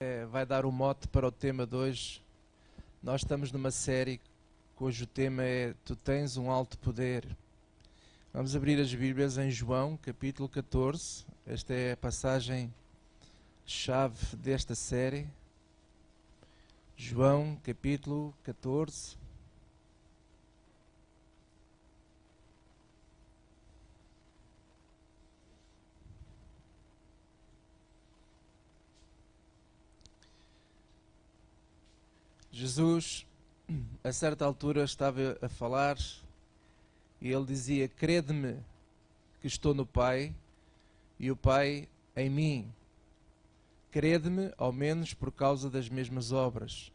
É, vai dar o mote para o tema de hoje. Nós estamos numa série cujo tema é Tu tens um alto poder. Vamos abrir as Bíblias em João, capítulo 14. Esta é a passagem chave desta série. João, capítulo 14. Jesus, a certa altura, estava a falar e ele dizia: Crede-me que estou no Pai e o Pai em mim. Crede-me, ao menos por causa das mesmas obras.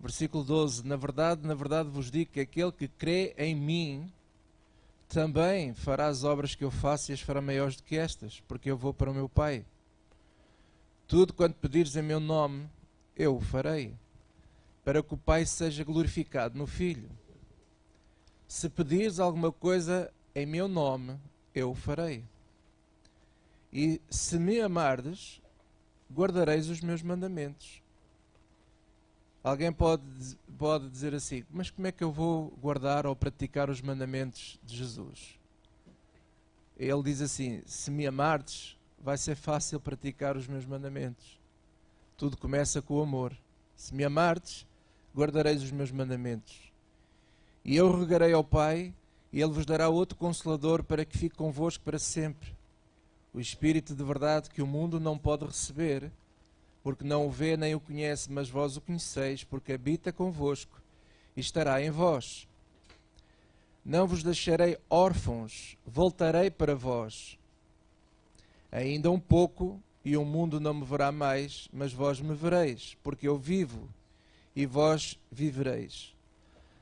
Versículo 12: Na verdade, na verdade vos digo que aquele que crê em mim também fará as obras que eu faço e as fará maiores do que estas, porque eu vou para o meu Pai. Tudo quanto pedires em meu nome, eu o farei para que o Pai seja glorificado no Filho. Se pedires alguma coisa em meu nome, eu o farei. E se me amardes, guardareis os meus mandamentos. Alguém pode, pode dizer assim: Mas como é que eu vou guardar ou praticar os mandamentos de Jesus? Ele diz assim: Se me amardes, vai ser fácil praticar os meus mandamentos. Tudo começa com o amor. Se me amardes, guardareis os meus mandamentos. E eu rogarei ao Pai, e Ele vos dará outro consolador para que fique convosco para sempre. O Espírito de verdade que o mundo não pode receber, porque não o vê nem o conhece, mas vós o conheceis, porque habita convosco e estará em vós. Não vos deixarei órfãos, voltarei para vós. Ainda um pouco, e o mundo não me verá mais, mas vós me vereis, porque eu vivo e vós vivereis.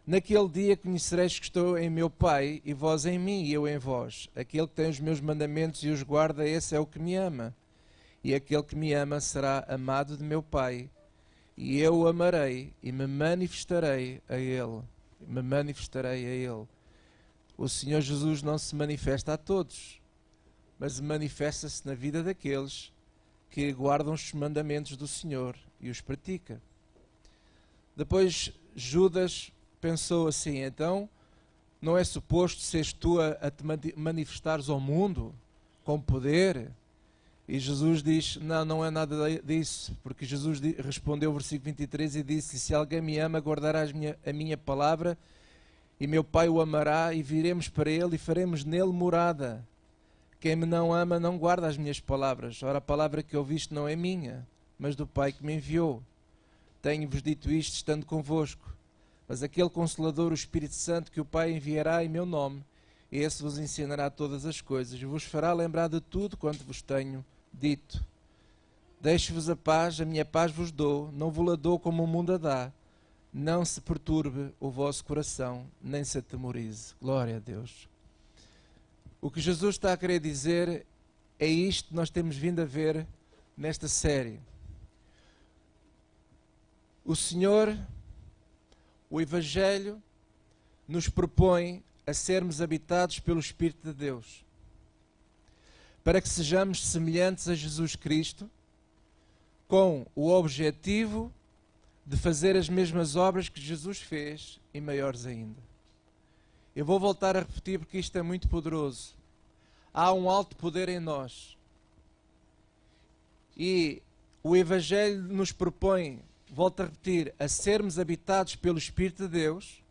Naquele dia conhecereis que estou em meu Pai, e vós em mim, e eu em vós. Aquele que tem os meus mandamentos e os guarda, esse é o que me ama. E aquele que me ama será amado de meu Pai, e eu o amarei e me manifestarei a ele. Me manifestarei a ele. O Senhor Jesus não se manifesta a todos, mas manifesta-se na vida daqueles que guardam os mandamentos do Senhor e os pratica. Depois Judas pensou assim: então não é suposto seres tu a, a te manifestares ao mundo com poder? E Jesus diz: Não, não é nada disso, porque Jesus respondeu, versículo 23, e disse: Se alguém me ama, guardará minha, a minha palavra, e meu Pai o amará, e viremos para ele e faremos nele morada. Quem me não ama não guarda as minhas palavras. Ora, a palavra que ouviste não é minha, mas do Pai que me enviou. Tenho-vos dito isto estando convosco. Mas aquele Consolador, o Espírito Santo, que o Pai enviará em meu nome, esse vos ensinará todas as coisas e vos fará lembrar de tudo quanto vos tenho dito. Deixo-vos a paz, a minha paz vos dou, não vos la dou como o mundo a dá. Não se perturbe o vosso coração, nem se atemorize. Glória a Deus. O que Jesus está a querer dizer é isto que nós temos vindo a ver nesta série. O Senhor, o Evangelho, nos propõe a sermos habitados pelo Espírito de Deus, para que sejamos semelhantes a Jesus Cristo, com o objetivo de fazer as mesmas obras que Jesus fez e maiores ainda. Eu vou voltar a repetir porque isto é muito poderoso. Há um alto poder em nós. E o Evangelho nos propõe volto a repetir, a sermos habitados pelo Espírito de Deus,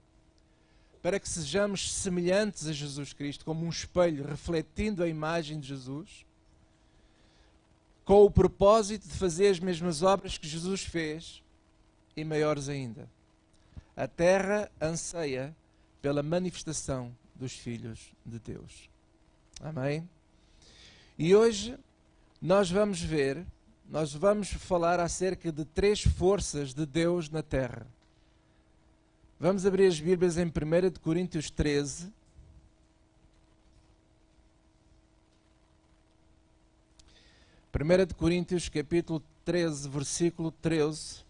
para que sejamos semelhantes a Jesus Cristo, como um espelho refletindo a imagem de Jesus, com o propósito de fazer as mesmas obras que Jesus fez e maiores ainda. A terra anseia pela manifestação dos filhos de Deus. Amém? E hoje nós vamos ver nós vamos falar acerca de três forças de Deus na terra. Vamos abrir as Bíblias em 1 Coríntios 13. Primeira de Coríntios, capítulo 13, versículo 13.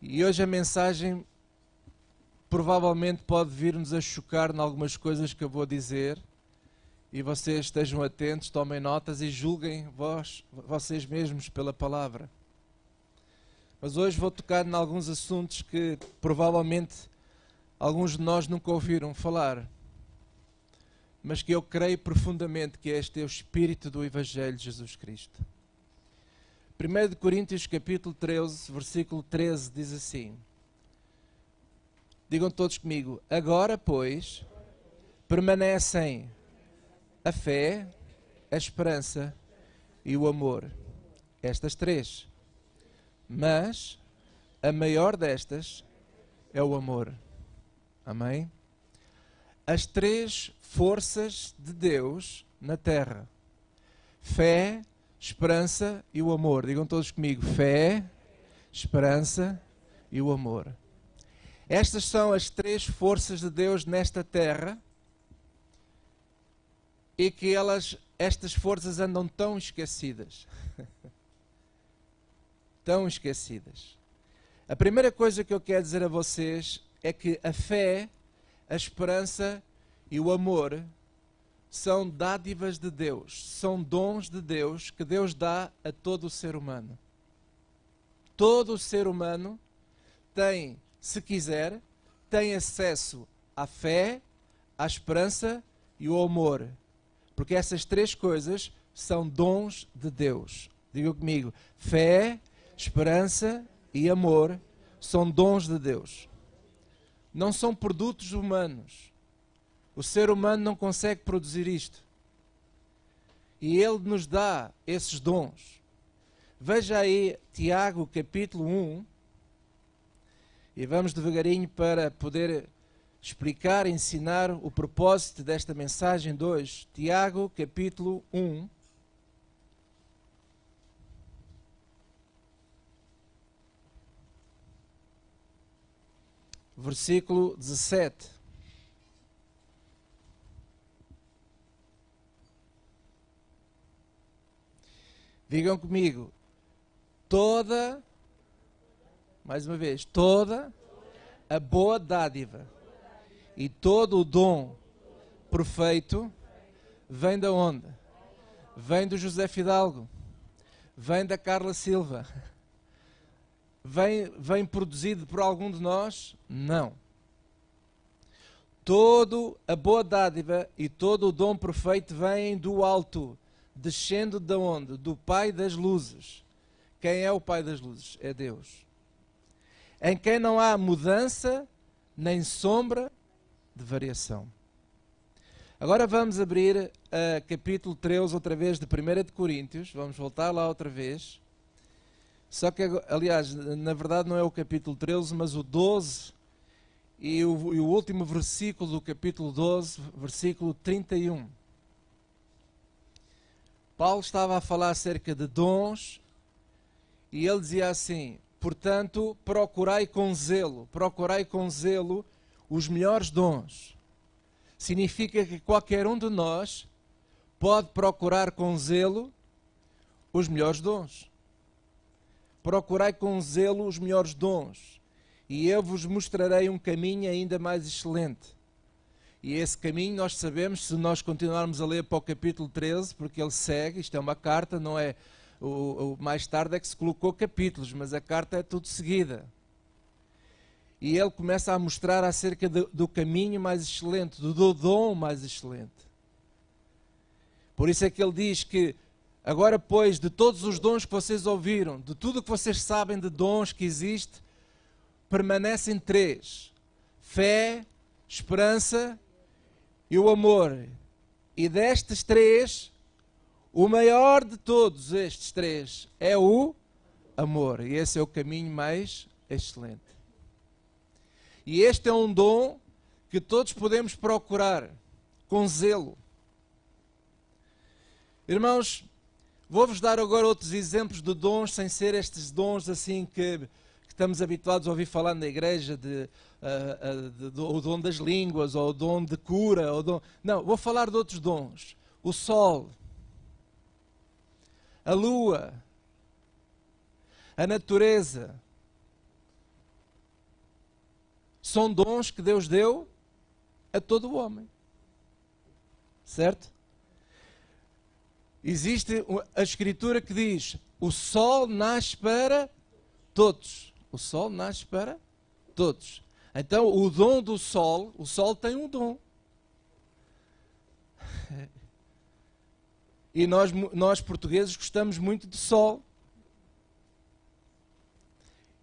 E hoje a mensagem provavelmente pode vir-nos a chocar em algumas coisas que eu vou dizer e vocês estejam atentos, tomem notas e julguem vós, vocês mesmos pela palavra. Mas hoje vou tocar em alguns assuntos que provavelmente alguns de nós nunca ouviram falar, mas que eu creio profundamente que este é o espírito do Evangelho de Jesus Cristo. 1 Coríntios capítulo 13, versículo 13 diz assim: Digam todos comigo, agora pois permanecem a fé, a esperança e o amor. Estas três. Mas a maior destas é o amor. Amém? As três forças de Deus na terra: fé, esperança e o amor. Digam todos comigo: fé, esperança e o amor. Estas são as três forças de Deus nesta terra e que elas, estas forças andam tão esquecidas. tão esquecidas. A primeira coisa que eu quero dizer a vocês é que a fé, a esperança e o amor são dádivas de Deus, são dons de Deus que Deus dá a todo o ser humano. Todo o ser humano tem, se quiser, tem acesso à fé, à esperança e ao amor. Porque essas três coisas são dons de Deus. Diga comigo: fé, esperança e amor são dons de Deus. Não são produtos humanos. O ser humano não consegue produzir isto. E Ele nos dá esses dons. Veja aí Tiago capítulo 1. E vamos devagarinho para poder explicar, ensinar o propósito desta mensagem de hoje. Tiago, capítulo 1. Versículo 17. Digam comigo, toda, mais uma vez, toda a boa dádiva e todo o dom perfeito vem da onde? Vem do José Fidalgo, vem da Carla Silva, vem, vem produzido por algum de nós? Não. Todo a boa dádiva e todo o dom perfeito vem do alto, descendo de onde? Do Pai das luzes. Quem é o Pai das luzes? É Deus. Em quem não há mudança, nem sombra de variação. Agora vamos abrir a capítulo 13 outra vez de 1 de Coríntios, vamos voltar lá outra vez. Só que, aliás, na verdade não é o capítulo 13, mas o 12 e o, e o último versículo do capítulo 12, versículo 31. Paulo estava a falar acerca de dons e ele dizia assim: portanto, procurai com zelo, procurai com zelo os melhores dons. Significa que qualquer um de nós pode procurar com zelo os melhores dons. Procurai com zelo os melhores dons, e eu vos mostrarei um caminho ainda mais excelente. E esse caminho nós sabemos, se nós continuarmos a ler para o capítulo 13, porque ele segue, isto é uma carta, não é. O, o mais tarde é que se colocou capítulos, mas a carta é tudo seguida e ele começa a mostrar acerca do, do caminho mais excelente, do dom mais excelente. Por isso é que ele diz que agora, pois, de todos os dons que vocês ouviram, de tudo que vocês sabem de dons que existe, permanecem três: fé, esperança e o amor. E destes três, o maior de todos estes três é o amor. E esse é o caminho mais excelente. E este é um dom que todos podemos procurar com zelo. Irmãos, vou-vos dar agora outros exemplos de dons, sem ser estes dons assim que, que estamos habituados a ouvir falar na igreja, de, uh, uh, de, o dom das línguas, ou o dom de cura. Ou dom... Não, vou falar de outros dons. O sol, a lua, a natureza, são dons que Deus deu a todo o homem. Certo? existe a escritura que diz: o sol nasce para todos. O sol nasce para todos. Então, o dom do sol, o sol tem um dom. E nós, nós portugueses gostamos muito de sol.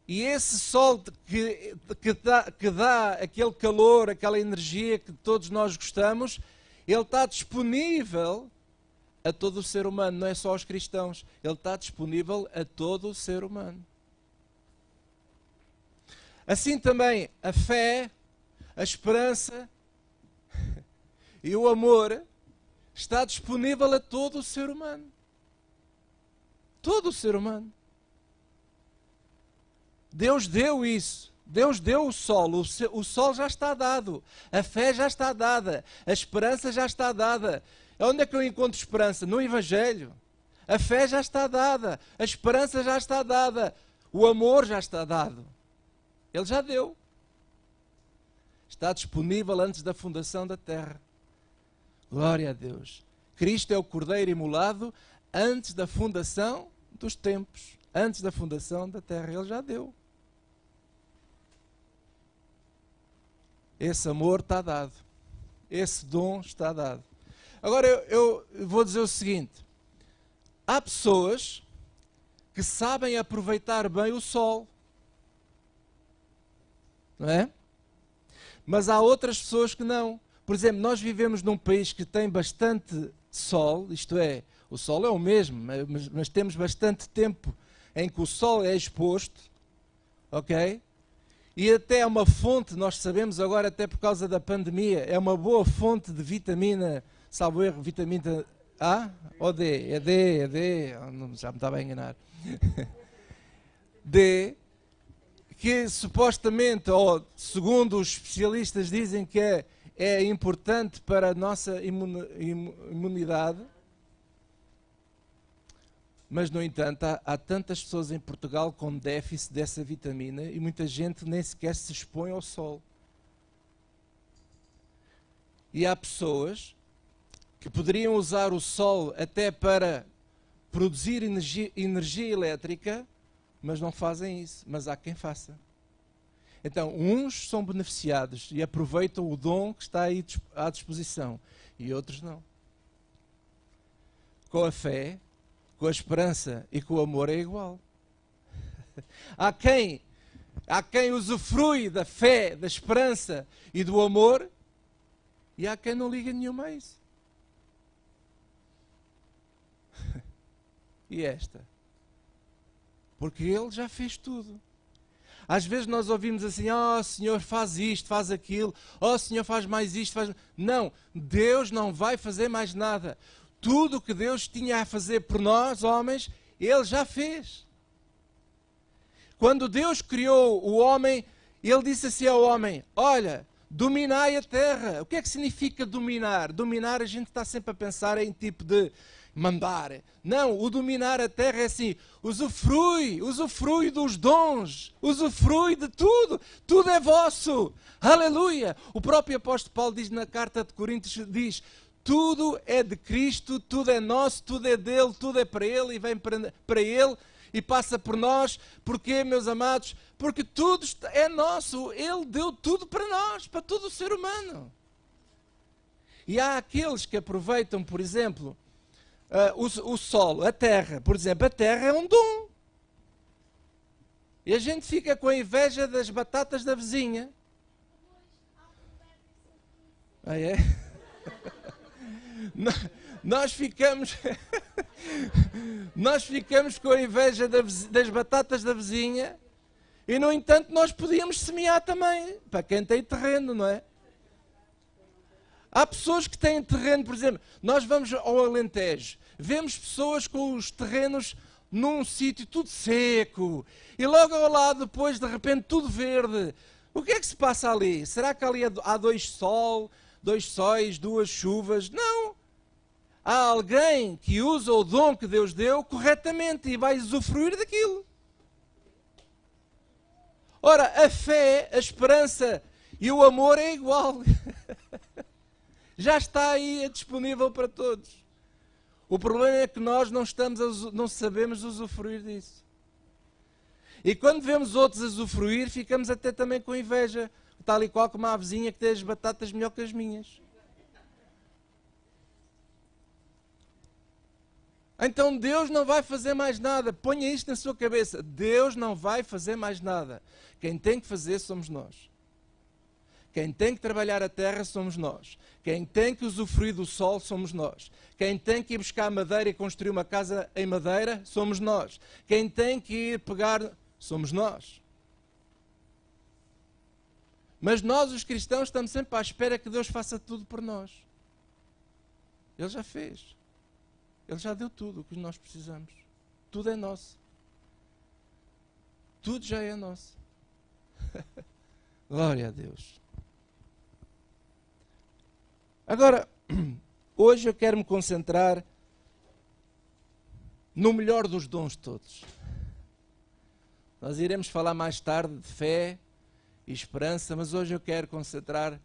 E esse sol que, que, dá, que dá aquele calor, aquela energia que todos nós gostamos, ele está disponível a todo o ser humano, não é só aos cristãos. Ele está disponível a todo o ser humano. Assim também a fé, a esperança e o amor está disponível a todo o ser humano. Todo o ser humano. Deus deu isso. Deus deu o sol. O, sol já está dado. A fé já está dada. A esperança já está dada. Onde é que eu encontro esperança? No Evangelho. A fé já está dada. A esperança já está dada. O amor já está dado. Ele já deu. Está disponível antes da fundação da terra. Glória a Deus. Cristo é o Cordeiro imolado antes da fundação dos tempos, antes da fundação da terra. Ele já deu. Esse amor está dado. Esse dom está dado. Agora eu, eu vou dizer o seguinte: há pessoas que sabem aproveitar bem o sol não é? Mas há outras pessoas que não. Por exemplo, nós vivemos num país que tem bastante sol, isto é, o sol é o mesmo, mas, mas temos bastante tempo em que o sol é exposto, ok? E até é uma fonte, nós sabemos agora, até por causa da pandemia, é uma boa fonte de vitamina, salvo erro, vitamina A ou D? É D, é D, já me estava a enganar. D, que supostamente, ou segundo os especialistas dizem que é, é importante para a nossa imunidade, mas, no entanto, há, há, tantas pessoas em Portugal com déficit dessa vitamina e muita gente nem sequer se expõe ao sol. E há pessoas que poderiam usar o sol até para produzir energia, energia elétrica mas não fazem isso. Mas há quem faça. Então, uns são beneficiados e aproveitam o dom que está aí à disposição, e outros não. Com a fé, com a esperança e com o amor é igual. há quem, há quem usufrui da fé, da esperança e do amor, e há quem não liga nenhuma a isso. e esta? Porque Ele já fez tudo. Às vezes nós ouvimos assim: ó oh, Senhor, faz isto, faz aquilo, ó oh, Senhor, faz mais isto, faz. Não, Deus não vai fazer mais nada. Tudo o que Deus tinha a fazer por nós, homens, Ele já fez. Quando Deus criou o homem, Ele disse assim ao homem: Olha, dominai a terra. O que é que significa dominar? Dominar, a gente está sempre a pensar em tipo de mandar. Não, o dominar a terra é assim: usufrui, usufrui dos dons, usufrui de tudo, tudo é vosso. Aleluia! O próprio apóstolo Paulo diz na carta de Coríntios: diz, tudo é de Cristo, tudo é nosso, tudo é dele, tudo é para ele e vem para, ele e passa por nós. Porquê, meus amados? Porque tudo é nosso. Ele deu tudo para nós, para todo o ser humano. E há aqueles que aproveitam, por exemplo, uh, o, o solo, a terra. Por exemplo, a terra é um dom. E a gente fica com a inveja das batatas da vizinha. Ah, é? nós ficamos nós ficamos com a inveja das batatas da vizinha e no entanto nós podíamos semear também para quem tem terreno, não é? Há pessoas que têm terreno, por exemplo, nós vamos ao Alentejo, vemos pessoas com os terrenos num sítio tudo seco e logo ao lado depois de repente tudo verde. O que é que se passa ali? Será que ali há dois sol, dois sóis, duas chuvas? Não. Há alguém que usa o dom que Deus deu corretamente e vai usufruir daquilo. Ora, a fé, a esperança e o amor é igual. Já está aí é disponível para todos. O problema é que nós não, estamos a, não sabemos usufruir disso. E quando vemos outros usufruir, ficamos até também com inveja, tal e qual como a vizinha que tem as batatas melhor que as minhas. Então Deus não vai fazer mais nada. Ponha isto na sua cabeça. Deus não vai fazer mais nada. Quem tem que fazer somos nós. Quem tem que trabalhar a terra somos nós. Quem tem que usufruir do sol somos nós. Quem tem que ir buscar madeira e construir uma casa em madeira somos nós. Quem tem que ir pegar somos nós. Mas nós, os cristãos, estamos sempre à espera que Deus faça tudo por nós. Ele já fez. Ele já deu tudo o que nós precisamos. Tudo é nosso. Tudo já é nosso. Glória a Deus. Agora, hoje eu quero me concentrar no melhor dos dons todos. Nós iremos falar mais tarde de fé e esperança, mas hoje eu quero concentrar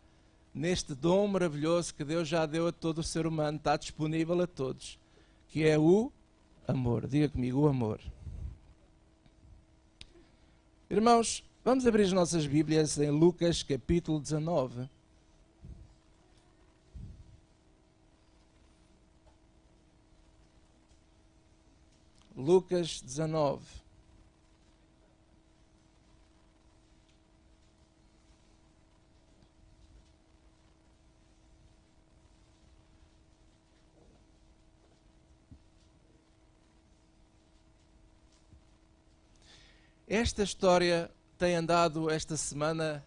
neste dom maravilhoso que Deus já deu a todo o ser humano, está disponível a todos que é o amor. Diga comigo, o amor. Irmãos, vamos abrir as nossas Bíblias em Lucas capítulo 19. Lucas 19. Esta história tem andado esta semana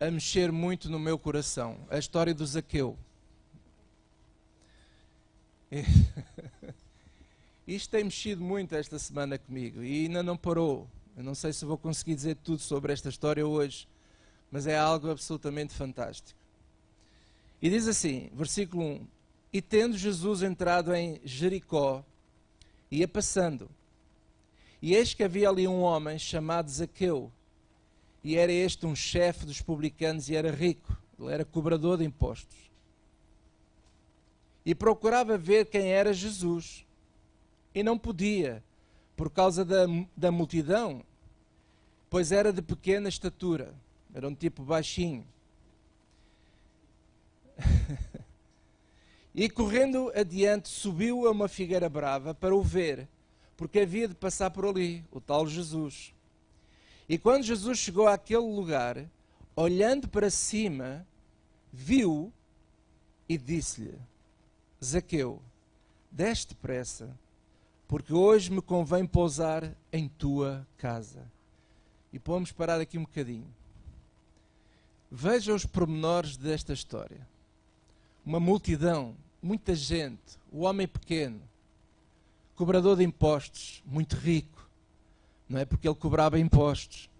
a mexer muito no meu coração. A história do Zaqueu. Isto tem mexido muito esta semana comigo e ainda não parou. Eu não sei se vou conseguir dizer tudo sobre esta história hoje, mas é algo absolutamente fantástico. E diz assim, versículo 1: E tendo Jesus entrado em Jericó, ia passando. E eis que havia ali um homem chamado Zaqueu, e era este um chefe dos publicanos e era rico, ele era cobrador de impostos. E procurava ver quem era Jesus, e não podia, por causa da, da multidão, pois era de pequena estatura, era um tipo baixinho. e correndo adiante, subiu a uma figueira brava para o ver porque havia de passar por ali, o tal Jesus. E quando Jesus chegou àquele lugar, olhando para cima, viu e disse-lhe: Zaqueu, deste depressa, porque hoje me convém pousar em tua casa. E vamos parar aqui um bocadinho. Veja os pormenores desta história. Uma multidão, muita gente, o homem pequeno, cobrador de impostos, muito rico, não é? Porque ele cobrava impostos.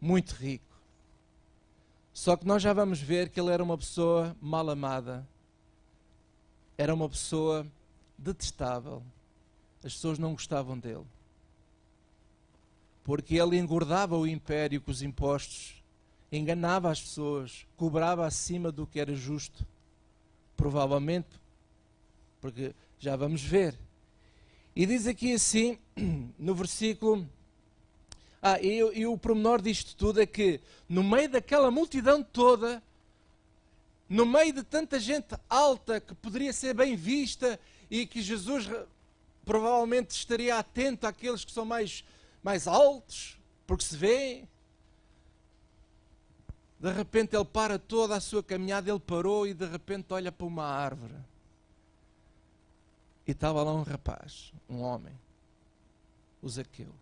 Muito rico. Só que nós já vamos ver que ele era uma pessoa mal amada, era uma pessoa detestável. As pessoas não gostavam dele. Porque ele engordava o império com os impostos, enganava as pessoas, cobrava acima do que era justo. Provavelmente, porque já vamos ver. E diz aqui assim, no versículo. Ah, e, e o pormenor disto tudo é que, no meio daquela multidão toda, no meio de tanta gente alta que poderia ser bem vista e que Jesus provavelmente estaria atento àqueles que são mais, mais altos, porque se vê. De repente ele para toda a sua caminhada, ele parou e de repente olha para uma árvore. E estava lá um rapaz, um homem, o Zaqueu.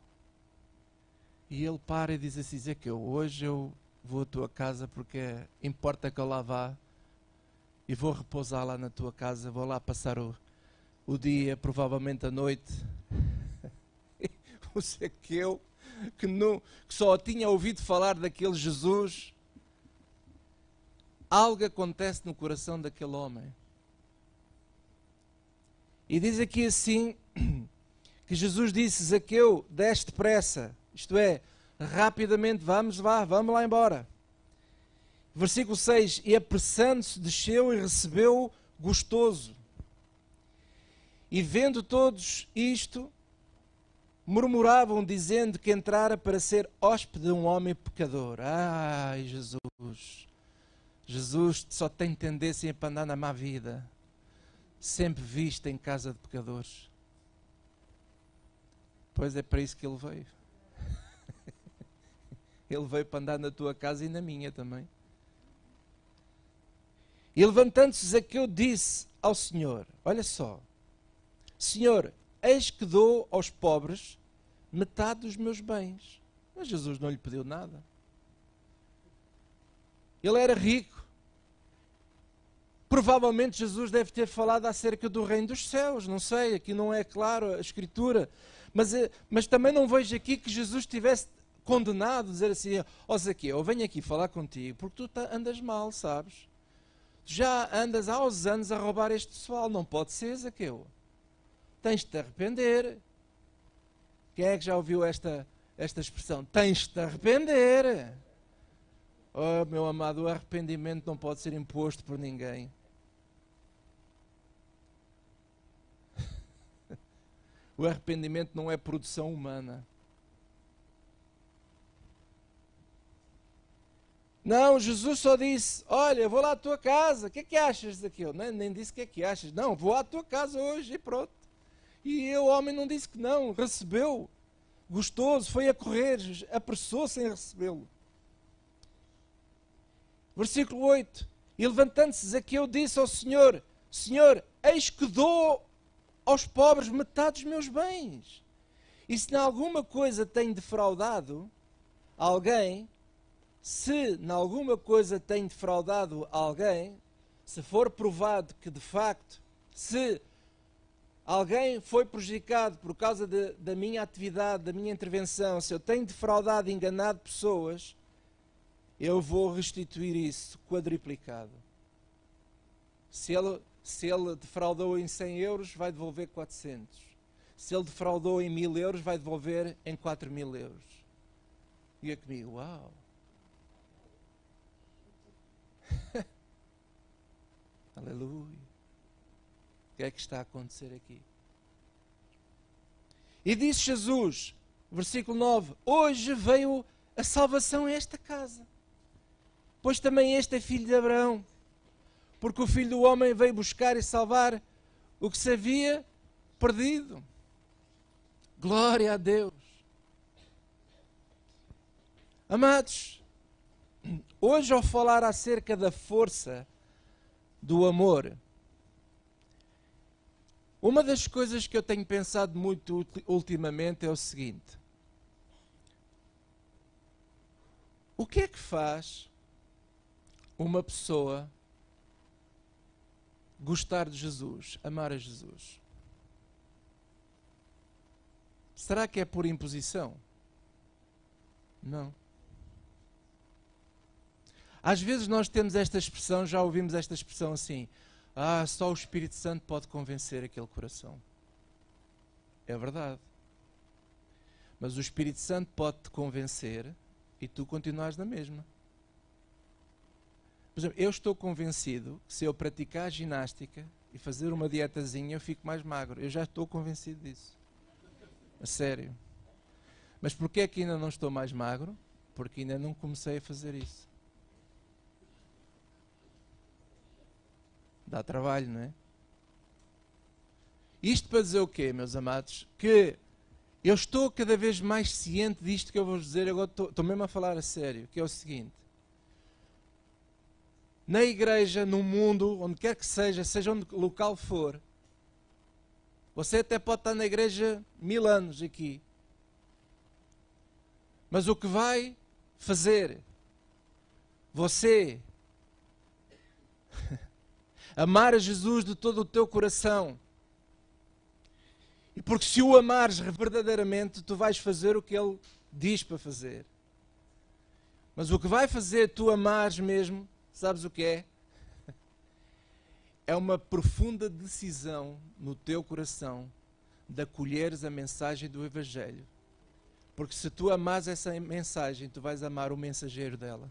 E ele para e diz assim: Zaqueu, hoje eu vou à tua casa porque importa que eu lá vá e vou repousar lá na tua casa, vou lá passar o, o dia, provavelmente a noite. o Zaqueu, que, não, que só tinha ouvido falar daquele Jesus, algo acontece no coração daquele homem. E diz aqui assim que Jesus disse: Zaqueu, deste pressa, isto é, rapidamente, vamos lá, vamos lá embora. Versículo 6: E apressando-se, desceu e recebeu gostoso. E vendo todos isto, murmuravam, dizendo que entrara para ser hóspede de um homem pecador. Ai, Jesus! Jesus só tem tendência para andar na má vida, sempre visto em casa de pecadores. Pois é para isso que ele veio. ele veio para andar na tua casa e na minha também. E levantando-se Zaqueu disse ao Senhor: Olha só, Senhor, eis que dou aos pobres metade dos meus bens. Mas Jesus não lhe pediu nada. Ele era rico. Provavelmente Jesus deve ter falado acerca do reino dos céus, não sei, aqui não é claro a escritura, mas, eh, mas também não vejo aqui que Jesus tivesse condenado, dizer assim, ó oh, Zaqueu, eu venho aqui falar contigo porque tu andas mal, sabes? Já andas há aos anos a roubar este pessoal, não pode ser, Zaqueu. Tens de te arrepender. Quem é que já ouviu esta, esta expressão? Tens de te arrepender. Oh, meu amado, o arrependimento não pode ser imposto por ninguém. O arrependimento não é produção humana. Não, Jesus só disse: Olha, vou lá à tua casa, o que é que achas daquilo? Nem, nem disse o que é que achas. Não, vou à tua casa hoje e pronto. E o homem não disse que não, recebeu, gostoso, foi a correr, apressou-se em recebê-lo. Versículo 8: E levantando-se Zaqueu disse ao Senhor: Senhor, eis que dou aos pobres metade dos meus bens. E se em alguma coisa tenho defraudado alguém, se em alguma coisa tenho defraudado alguém, se for provado que de facto, se alguém foi prejudicado por causa de, da minha atividade, da minha intervenção, se eu tenho defraudado enganado pessoas, eu vou restituir isso quadriplicado. Se ele se ele defraudou em 100 euros, vai devolver 400. Se ele defraudou em 1000 euros, vai devolver em 4 mil euros. E é comigo, uau! Aleluia! O que é que está a acontecer aqui? E disse Jesus, versículo 9: Hoje veio a salvação a esta casa, pois também este é filho de Abraão porque o Filho do Homem veio buscar e salvar o que se havia perdido. Glória a Deus. Amados, hoje ao falar acerca da força do amor, uma das coisas que eu tenho pensado muito ultimamente é o seguinte: o que é que faz uma pessoa gostar de Jesus, amar a Jesus? Será que é por imposição? Não. Às vezes nós temos esta expressão, já ouvimos esta expressão assim: ah, só o Espírito Santo pode convencer aquele coração. É verdade. Mas o Espírito Santo pode te convencer e tu continuas na mesma. Por exemplo, eu estou convencido que se eu praticar ginástica e fazer uma dietazinha, eu fico mais magro. Eu já estou convencido disso. A sério. Mas porquê que ainda não estou mais magro? Porque ainda não comecei a fazer isso. Dá trabalho, não é? Isto para dizer o quê, meus amados? Que eu estou cada vez mais ciente disto que eu vou dizer, agora estou, estou mesmo a falar a sério, que é o seguinte na igreja, no mundo, onde quer que seja, seja onde local for. Você até pode estar na igreja mil anos aqui. Mas o que vai fazer você amar a Jesus de todo o teu coração. E porque se o amares verdadeiramente, tu vais fazer o que ele diz para fazer. Mas o que vai fazer tu amares mesmo Sabes o que é? É uma profunda decisão no teu coração de acolheres a mensagem do Evangelho. Porque se tu amas essa mensagem, tu vais amar o mensageiro dela,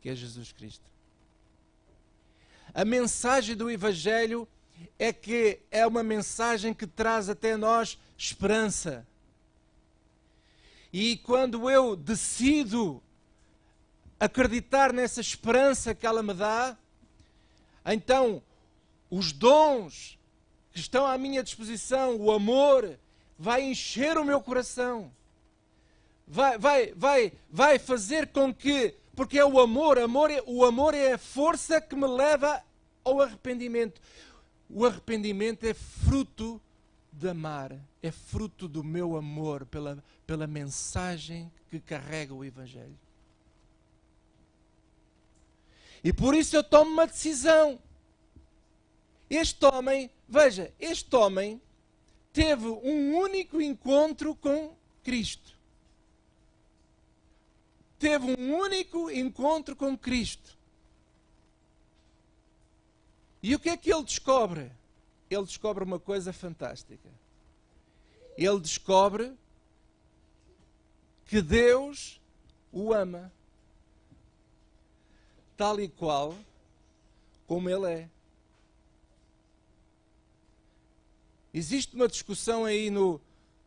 que é Jesus Cristo. A mensagem do Evangelho é que é uma mensagem que traz até nós esperança. E quando eu decido acreditar nessa esperança que ela me dá, então os dons que estão à minha disposição, o amor, vai encher o meu coração. Vai, vai, vai, vai fazer com que, porque é o amor, amor é, o amor é a força que me leva ao arrependimento. O arrependimento é fruto de amar, é fruto do meu amor pela, pela mensagem que carrega o Evangelho. E por isso eu tomo uma decisão. Este homem, veja, este homem teve um único encontro com Cristo. Teve um único encontro com Cristo. E o que é que ele descobre? Ele descobre uma coisa fantástica. Ele descobre que Deus o ama tal e qual como ele é. Existe uma discussão aí no,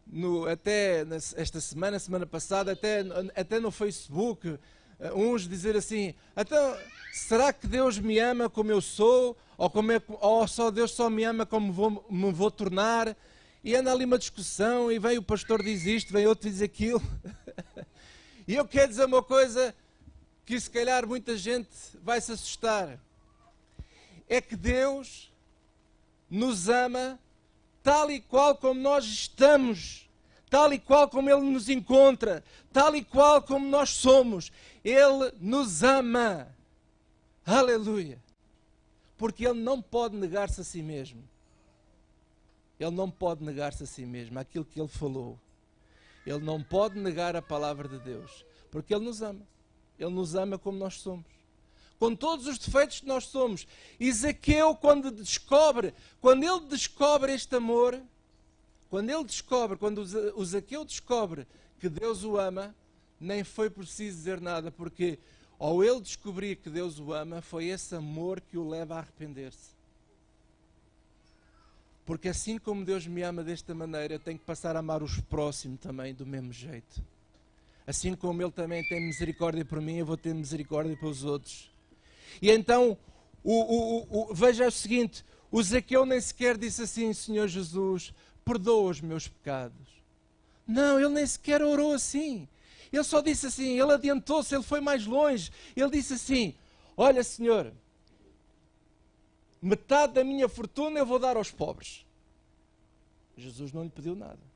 no, até esta semana, semana passada, até, até no Facebook, eh, uns dizer assim, então, será que Deus me ama como eu sou? Ou, como é, ou só Deus só me ama como vou, me vou tornar? E anda ali uma discussão, e vem o pastor diz isto, vem outro diz aquilo. e eu quero dizer uma coisa que se calhar muita gente vai se assustar. É que Deus nos ama tal e qual como nós estamos, tal e qual como Ele nos encontra, tal e qual como nós somos. Ele nos ama. Aleluia. Porque Ele não pode negar-se a si mesmo. Ele não pode negar-se a si mesmo, aquilo que Ele falou. Ele não pode negar a palavra de Deus, porque Ele nos ama. Ele nos ama como nós somos com todos os defeitos que nós somos. E Zaqueu, quando descobre, quando ele descobre este amor, quando ele descobre, quando o Zaqueu descobre que Deus o ama, nem foi preciso dizer nada, porque ao ele descobrir que Deus o ama, foi esse amor que o leva a arrepender-se. Porque assim como Deus me ama desta maneira, eu tenho que passar a amar os próximos também do mesmo jeito. Assim como Ele também tem misericórdia por mim, eu vou ter misericórdia pelos outros. E então, o, o, o, veja o seguinte: o Zaqueu nem sequer disse assim, Senhor Jesus, perdoa os meus pecados. Não, ele nem sequer orou assim. Ele só disse assim, ele adiantou-se, ele foi mais longe. Ele disse assim: Olha, Senhor, metade da minha fortuna eu vou dar aos pobres. Jesus não lhe pediu nada.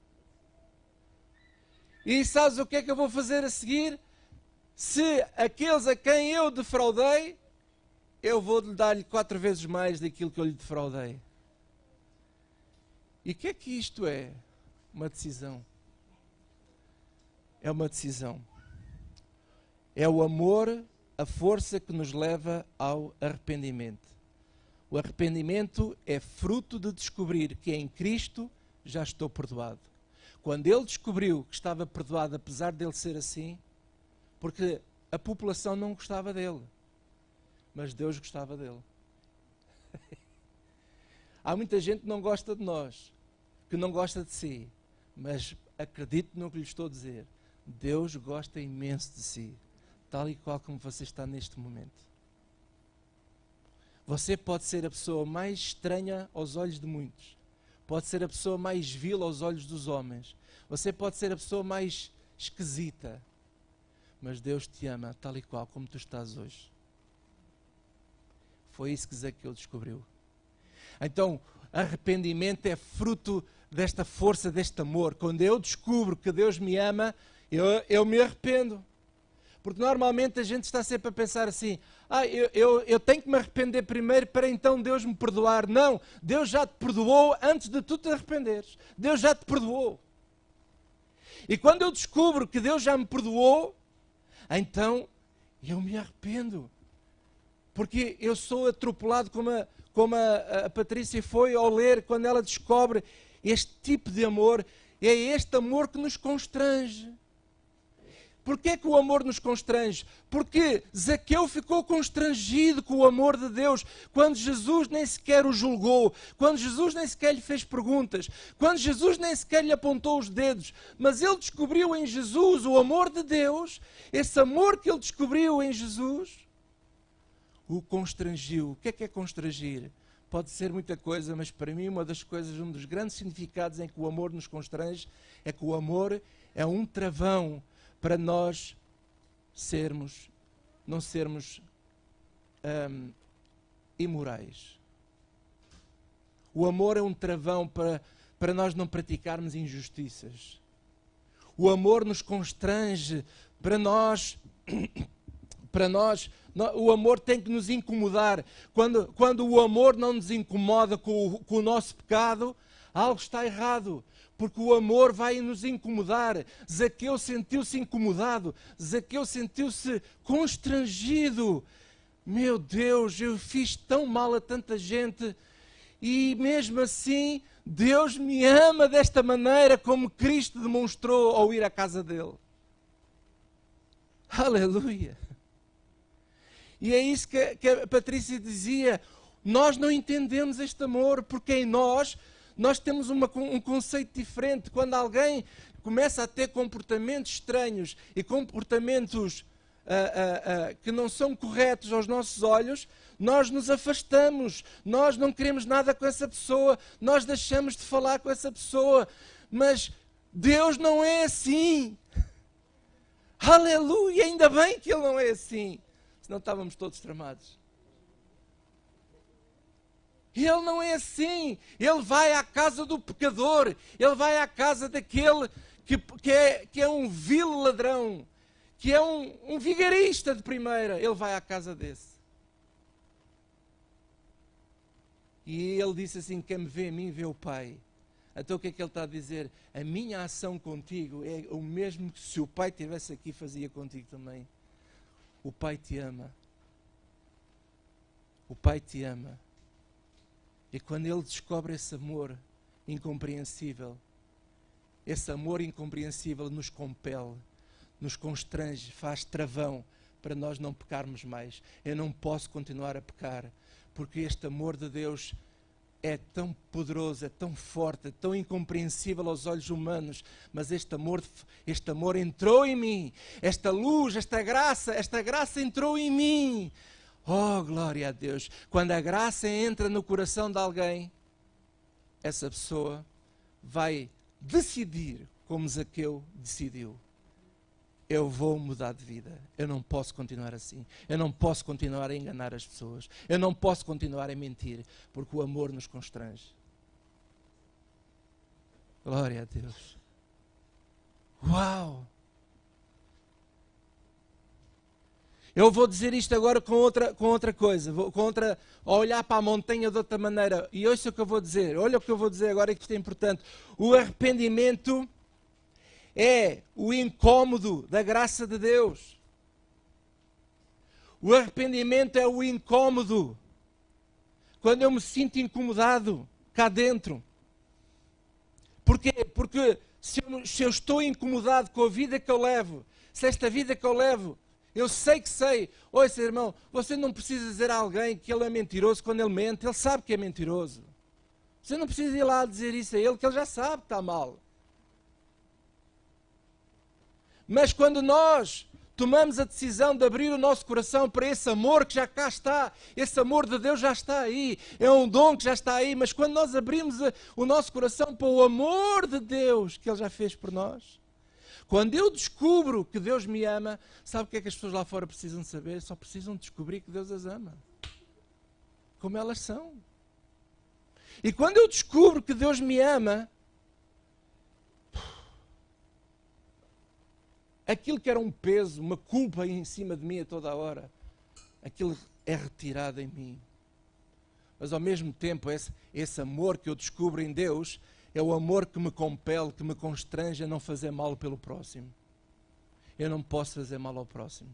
E sabes o que é que eu vou fazer a seguir? Se aqueles a quem eu defraudei eu vou dar-lhe quatro vezes mais daquilo que eu lhe defraudei. E o que é que isto é? Uma decisão. É uma decisão. É o amor, a força que nos leva ao arrependimento. O arrependimento é fruto de descobrir que em Cristo já estou perdoado. Quando ele descobriu que estava perdoado, apesar dele ser assim, porque a população não gostava dele mas Deus gostava dele. Há muita gente que não gosta de nós, que não gosta de si, mas acredite no que lhe estou a dizer. Deus gosta imenso de si, tal e qual como você está neste momento. Você pode ser a pessoa mais estranha aos olhos de muitos, pode ser a pessoa mais vil aos olhos dos homens, você pode ser a pessoa mais esquisita, mas Deus te ama tal e qual como tu estás hoje. Foi isso que Zaqueu descobriu. Então, arrependimento é fruto desta força, deste amor. Quando eu descubro que Deus me ama, eu, eu me arrependo. Porque normalmente a gente está sempre a pensar assim: ah, eu, eu, eu, tenho que me arrepender primeiro para então Deus me perdoar. Não, Deus já te perdoou antes de tu te arrependeres. Deus já te perdoou. E quando eu descubro que Deus já me perdoou, então eu me arrependo porque eu sou atropelado como a, como a, a Patrícia foi ao ler, quando ela descobre este tipo de amor, é este amor que nos constrange. Porquê que o amor nos constrange? Porque Zaqueu ficou constrangido com o amor de Deus quando Jesus nem sequer o julgou, quando Jesus nem sequer lhe fez perguntas, quando Jesus nem sequer lhe apontou os dedos, mas ele descobriu em Jesus o amor de Deus, esse amor que ele descobriu em Jesus, o constrangiu. O que é que é constrangir? Pode ser muita coisa, mas para mim uma das coisas, um dos grandes significados em que o amor nos constrange é que o amor é um travão para nós sermos, não sermos hum, imorais. O amor é um travão para, para nós não praticarmos injustiças. O amor nos constrange para nós, para nós, o amor tem que nos incomodar. Quando, quando o amor não nos incomoda com o, com o nosso pecado, algo está errado porque o amor vai nos incomodar. Zaqueu sentiu-se incomodado, Zaqueu sentiu-se constrangido. Meu Deus, eu fiz tão mal a tanta gente e mesmo assim Deus me ama desta maneira como Cristo demonstrou ao ir à casa dele. Aleluia! E é isso que, que a Patrícia dizia. Nós não entendemos este amor porque em nós nós temos uma, um conceito diferente. Quando alguém começa a ter comportamentos estranhos e comportamentos uh, uh, uh, que não são corretos aos nossos olhos, nós nos afastamos, nós não queremos nada com essa pessoa, nós deixamos de falar com essa pessoa. Mas Deus não é assim. Aleluia! Ainda bem que Ele não é assim. Senão estávamos todos tramados. Ele não é assim. Ele vai à casa do pecador. Ele vai à casa daquele que, que, é, que é um vil ladrão. Que é um, um vigarista de primeira. Ele vai à casa desse. E ele disse assim: Quem me vê a mim, vê o Pai. Então o que é que ele está a dizer? A minha ação contigo é o mesmo que se o Pai estivesse aqui, fazia contigo também. O Pai te ama. O Pai te ama. E quando ele descobre esse amor incompreensível, esse amor incompreensível nos compele, nos constrange, faz travão para nós não pecarmos mais. Eu não posso continuar a pecar, porque este amor de Deus é tão poderoso, é tão forte, é tão incompreensível aos olhos humanos, mas este amor, este amor entrou em mim. Esta luz, esta graça, esta graça entrou em mim. Oh, glória a Deus! Quando a graça entra no coração de alguém, essa pessoa vai decidir como Zaqueu decidiu. Eu vou mudar de vida. Eu não posso continuar assim. Eu não posso continuar a enganar as pessoas. Eu não posso continuar a mentir, porque o amor nos constrange. Glória a Deus. Uau! Eu vou dizer isto agora com outra, com outra coisa, com outra, olhar para a montanha de outra maneira. E ouça o que eu vou dizer, olha o que eu vou dizer agora que isto é importante. O arrependimento é o incômodo da graça de Deus. O arrependimento é o incômodo. Quando eu me sinto incomodado cá dentro. Porquê? Porque se eu, se eu estou incomodado com a vida que eu levo, se esta vida que eu levo eu sei que sei. Ouça, irmão, você não precisa dizer a alguém que ele é mentiroso quando ele mente. Ele sabe que é mentiroso. Você não precisa ir lá dizer isso a ele, que ele já sabe que está mal. Mas quando nós tomamos a decisão de abrir o nosso coração para esse amor que já cá está, esse amor de Deus já está aí, é um dom que já está aí, mas quando nós abrimos o nosso coração para o amor de Deus que Ele já fez por nós, quando eu descubro que Deus me ama, sabe o que é que as pessoas lá fora precisam saber? Só precisam descobrir que Deus as ama. Como elas são. E quando eu descubro que Deus me ama, aquilo que era um peso, uma culpa em cima de mim a toda a hora, aquilo é retirado em mim. Mas ao mesmo tempo, esse, esse amor que eu descubro em Deus é o amor que me compele, que me constrange a não fazer mal pelo próximo. Eu não posso fazer mal ao próximo.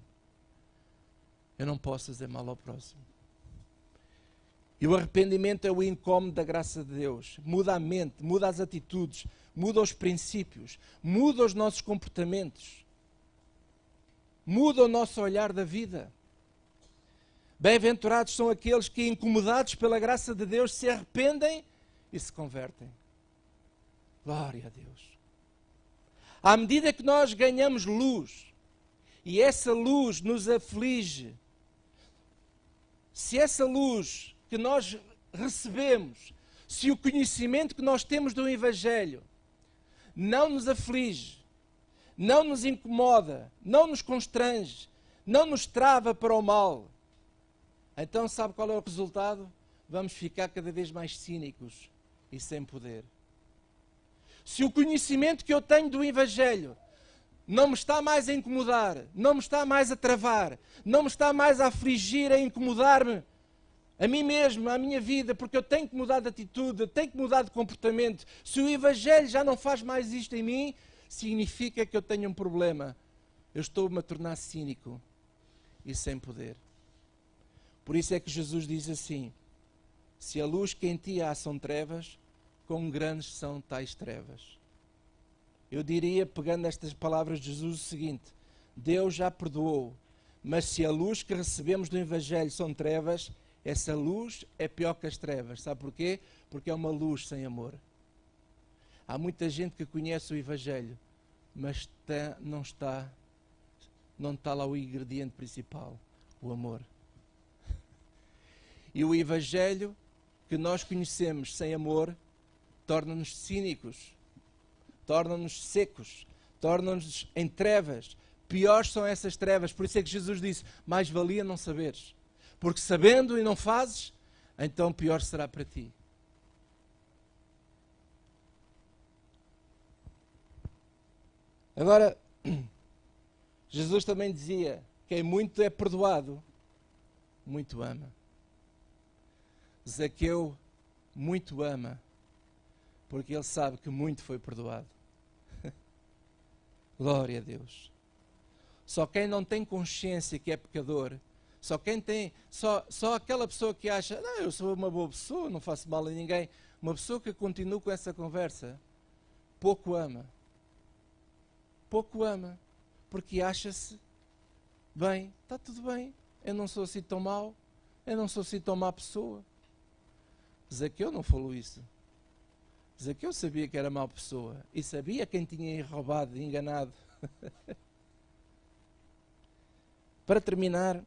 Eu não posso fazer mal ao próximo. E o arrependimento é o incómodo da graça de Deus. Muda a mente, muda as atitudes, muda os princípios, muda os nossos comportamentos. muda o nosso olhar da vida. Bem-aventurados são aqueles que, incomodados pela graça de Deus, se arrependem e se convertem. Glória a Deus. À medida que nós ganhamos luz e essa luz nos aflige, se essa luz que nós recebemos, se o conhecimento que nós temos do Evangelho não nos aflige, não nos incomoda, não nos constrange, não nos trava para o mal, então sabe qual é o resultado? Vamos ficar cada vez mais cínicos e sem poder. Se o conhecimento que eu tenho do Evangelho não me está mais a incomodar, não me está mais a travar, não me está mais a afligir, a incomodar-me, a mim mesmo, a minha vida, porque eu tenho que mudar de atitude, tenho que mudar de comportamento. Se o Evangelho já não faz mais isto em mim, significa que eu tenho um problema. Eu estou-me a tornar cínico e sem poder. Por isso é que Jesus diz assim: Se a luz que em ti há são trevas, quão grandes são tais trevas. Eu diria, pegando estas palavras de Jesus, o seguinte: Deus já perdoou, mas se a luz que recebemos do Evangelho são trevas, essa luz é pior que as trevas. Sabe porquê? Porque é uma luz sem amor. Há muita gente que conhece o Evangelho, mas está, não está não está lá o ingrediente principal, o amor. E o Evangelho que nós conhecemos sem amor torna-nos cínicos, torna-nos secos, torna-nos em trevas. Piores são essas trevas. Por isso é que Jesus disse: mais valia não saberes. Porque sabendo e não fazes, então pior será para ti. Agora, Jesus também dizia: quem muito é perdoado, muito ama. Zaqueu muito ama, porque ele sabe que muito foi perdoado. Glória a Deus. Só quem não tem consciência que é pecador só quem tem, só, só aquela pessoa que acha, não, eu sou uma boa pessoa, não faço mal a ninguém. Uma pessoa que continua com essa conversa, pouco ama. Pouco ama. Porque acha-se, bem, está tudo bem, eu não sou assim tão mau, eu não sou assim tão má pessoa. Zaqueu não falou isso. Zaqueu sabia que era má pessoa e sabia quem tinha roubado, enganado. Para terminar,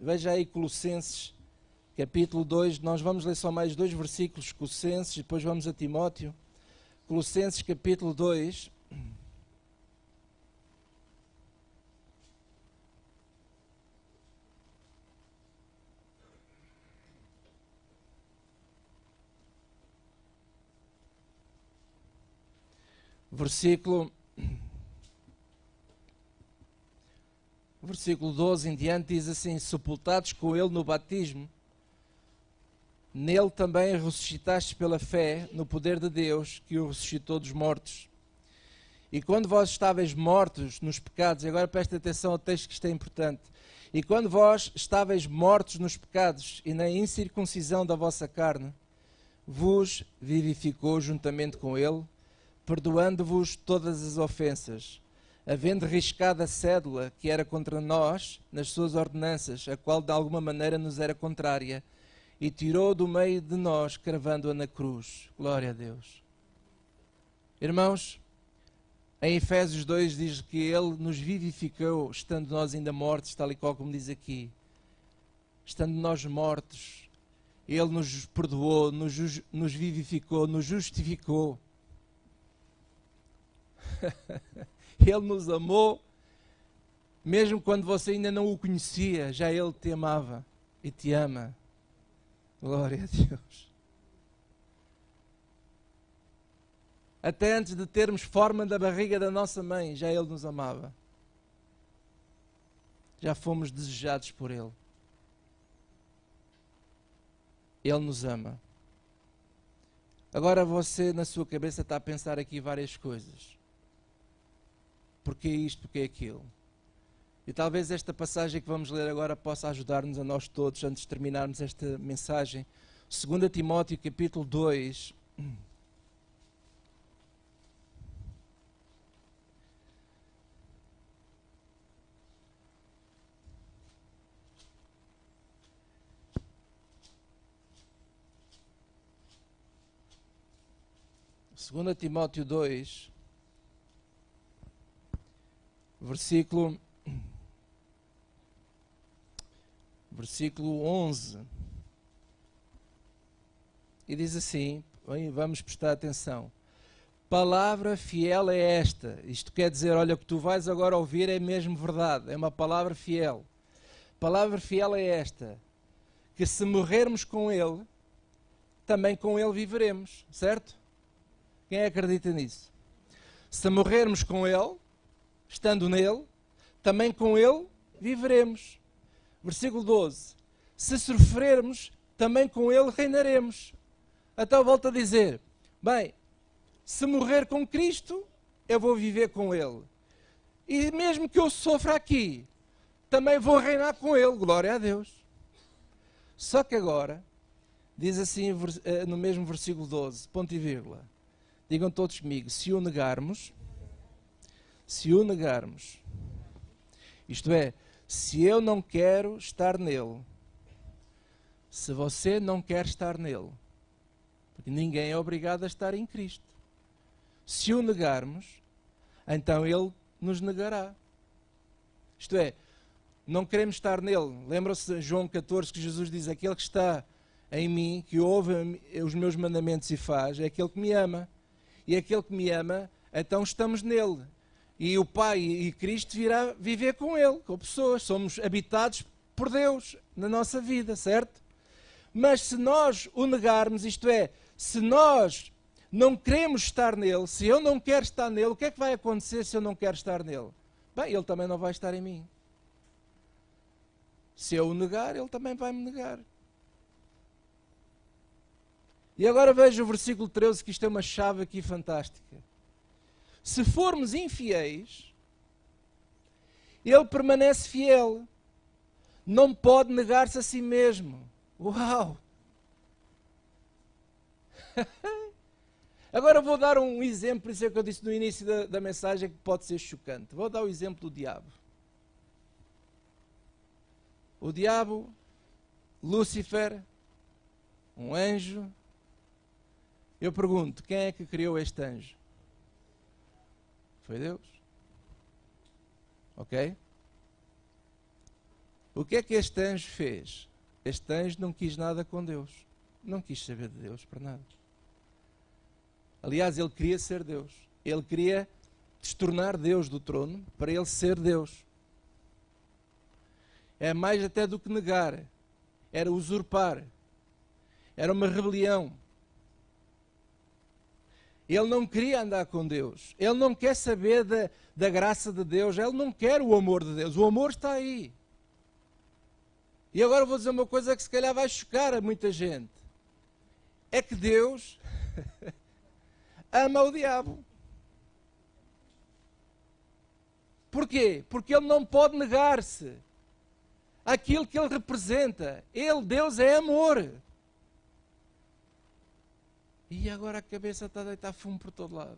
Veja aí Colossenses, capítulo 2. Nós vamos ler só mais dois versículos, Colossenses, depois vamos a Timóteo. Colossenses, capítulo 2. Versículo versículo 12 em diante diz assim: Sepultados com ele no batismo, nele também ressuscitastes pela fé no poder de Deus que o ressuscitou dos mortos. E quando vós estáveis mortos nos pecados, e agora presta atenção ao texto que isto é importante. E quando vós estáveis mortos nos pecados e na incircuncisão da vossa carne, vos vivificou juntamente com ele, perdoando-vos todas as ofensas havendo riscado a cédula que era contra nós nas suas ordenanças, a qual de alguma maneira nos era contrária, e tirou do meio de nós, cravando-a na cruz. Glória a Deus. Irmãos, em Efésios 2 diz que Ele nos vivificou, estando nós ainda mortos, tal e qual como diz aqui. Estando nós mortos, Ele nos perdoou, nos, nos vivificou, nos justificou. Ele nos amou, mesmo quando você ainda não o conhecia, já Ele te amava e te ama. Glória a Deus. Até antes de termos forma da barriga da nossa mãe, já Ele nos amava. Já fomos desejados por Ele. Ele nos ama. Agora você, na sua cabeça, está a pensar aqui várias coisas porque é isto, porque é aquilo. E talvez esta passagem que vamos ler agora possa ajudar-nos a nós todos, antes de terminarmos esta mensagem. 2 Timóteo, capítulo 2. Segunda Timóteo 2, versículo, versículo 11. E diz assim: vamos prestar atenção. Palavra fiel é esta. Isto quer dizer, olha, o que tu vais agora ouvir é mesmo verdade, é uma palavra fiel. Palavra fiel é esta: que se morrermos com Ele, também com Ele viveremos, certo? Quem acredita nisso? Se morrermos com Ele, estando nele, também com Ele viveremos. Versículo 12: Se sofrermos, também com Ele reinaremos. Então volta a dizer: bem, se morrer com Cristo, eu vou viver com Ele. E mesmo que eu sofra aqui, também vou reinar com Ele. Glória a Deus. Só que agora, diz assim no mesmo versículo 12, ponto e vírgula. Digam todos comigo: se o negarmos, se o negarmos, isto é, se eu não quero estar nele, se você não quer estar nele, porque ninguém é obrigado a estar em Cristo. Se o negarmos, então ele nos negará. Isto é, não queremos estar nele. Lembra-se de João 14 que Jesus diz: Aquele que está em mim, que ouve os meus mandamentos e faz, é aquele que me ama. E aquele que me ama, então estamos nele. E o Pai e Cristo virá viver com ele, com pessoas. Somos habitados por Deus na nossa vida, certo? Mas se nós o negarmos, isto é, se nós não queremos estar nele, se eu não quero estar nele, o que é que vai acontecer se eu não quero estar nele? Bem, ele também não vai estar em mim. Se eu o negar, ele também vai me negar. E agora veja o versículo 13, que isto é uma chave aqui fantástica. Se formos infiéis, ele permanece fiel. Não pode negar-se a si mesmo. Uau! Agora vou dar um exemplo, isso é que eu disse no início da, da mensagem, que pode ser chocante. Vou dar o exemplo do diabo. O diabo, Lúcifer, um anjo. Eu pergunto: quem é que criou este anjo? Foi Deus. Ok? O que é que este anjo fez? Este anjo não quis nada com Deus. Não quis saber de Deus para nada. Aliás, ele queria ser Deus. Ele queria destornar Deus do trono para ele ser Deus. É mais até do que negar. Era usurpar. Era uma rebelião. Ele não queria andar com Deus. Ele não quer saber da, da graça de Deus. Ele não quer o amor de Deus. O amor está aí. E agora vou dizer uma coisa que se calhar vai chocar a muita gente. É que Deus ama o diabo. Porquê? Porque ele não pode negar-se aquilo que ele representa. Ele, Deus, é amor. E agora a cabeça está a deitar fumo por todo lado.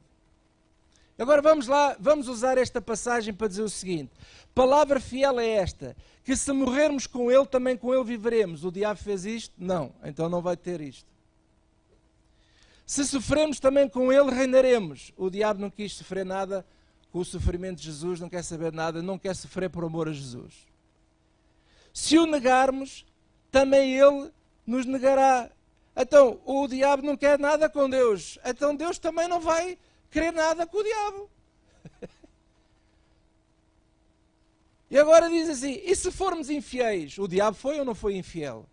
Agora vamos lá, vamos usar esta passagem para dizer o seguinte: palavra fiel é esta, que se morrermos com ele, também com ele viveremos. O diabo fez isto? Não, então não vai ter isto. Se sofremos também com ele, reinaremos. O diabo não quis sofrer nada com o sofrimento de Jesus, não quer saber nada, não quer sofrer por amor a Jesus. Se o negarmos, também ele nos negará. Então, o diabo não quer nada com Deus. Então, Deus também não vai querer nada com o diabo. E agora diz assim: e se formos infiéis? O diabo foi ou não foi infiel?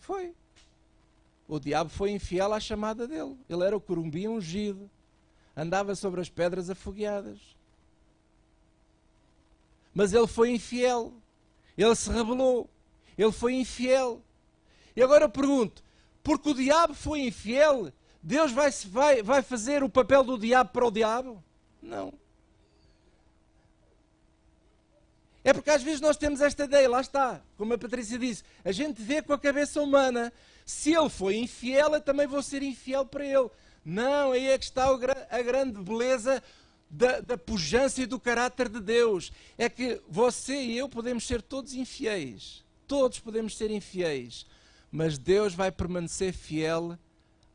Foi o diabo foi infiel à chamada dele. Ele era o curumbim ungido, andava sobre as pedras afogueadas. Mas ele foi infiel, ele se rebelou, ele foi infiel. E agora eu pergunto: porque o diabo foi infiel, Deus vai, vai, vai fazer o papel do diabo para o diabo? Não. É porque às vezes nós temos esta ideia, lá está, como a Patrícia disse, a gente vê com a cabeça humana, se ele foi infiel, eu também vou ser infiel para ele. Não, aí é que está a grande beleza da, da pujança e do caráter de Deus. É que você e eu podemos ser todos infiéis. Todos podemos ser infiéis. Mas Deus vai permanecer fiel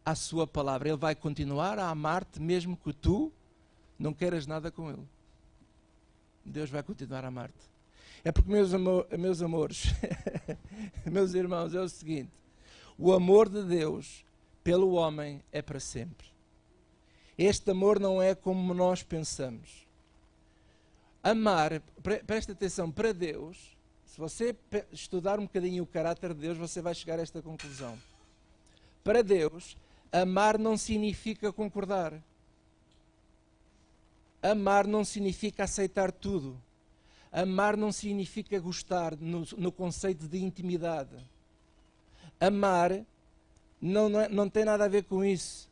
à sua palavra. Ele vai continuar a amar-te mesmo que tu não queiras nada com ele. Deus vai continuar a amar-te. É porque, meus, amor, meus amores, meus irmãos, é o seguinte: o amor de Deus pelo homem é para sempre. Este amor não é como nós pensamos. Amar, pre presta atenção, para Deus, se você estudar um bocadinho o caráter de Deus, você vai chegar a esta conclusão. Para Deus, amar não significa concordar. Amar não significa aceitar tudo. Amar não significa gostar no, no conceito de intimidade. Amar não, não, é, não, tem nada a ver com isso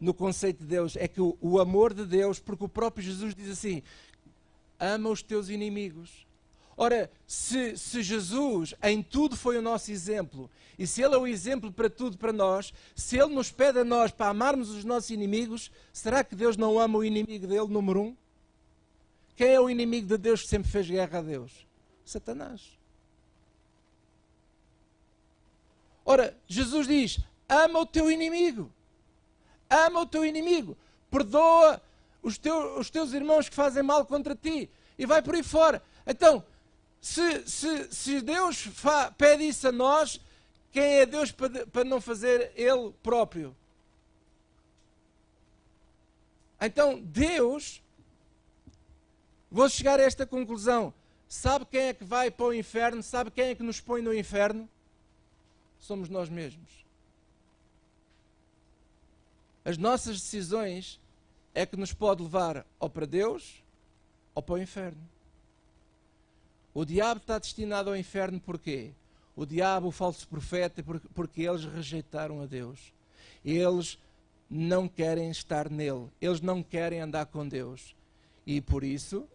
no conceito de Deus. É que o, o amor de Deus, porque o próprio Jesus diz assim: ama os teus inimigos. Ora, se, se, Jesus em tudo foi o nosso exemplo, e se Ele é o exemplo para tudo para nós, se Ele nos pede a nós para amarmos os nossos inimigos, será que Deus não ama o inimigo dele, número um? Quem é o inimigo de Deus que sempre fez guerra a Deus? Satanás. Ora, Jesus diz: ama o teu inimigo. Ama o teu inimigo. Perdoa os, os teus irmãos que fazem mal contra ti. E vai por aí fora. Então, se, se, se Deus pede isso a nós, quem é Deus para, para não fazer Ele próprio? Então, Deus, vou chegar a esta conclusão. Sabe quem é que vai para o inferno? Sabe quem é que nos põe no inferno? Somos nós mesmos. As nossas decisões é que nos pode levar ou para Deus ou para o inferno. O diabo está destinado ao inferno porquê? O diabo, o falso profeta, porque eles rejeitaram a Deus. Eles não querem estar nele. Eles não querem andar com Deus. E por isso,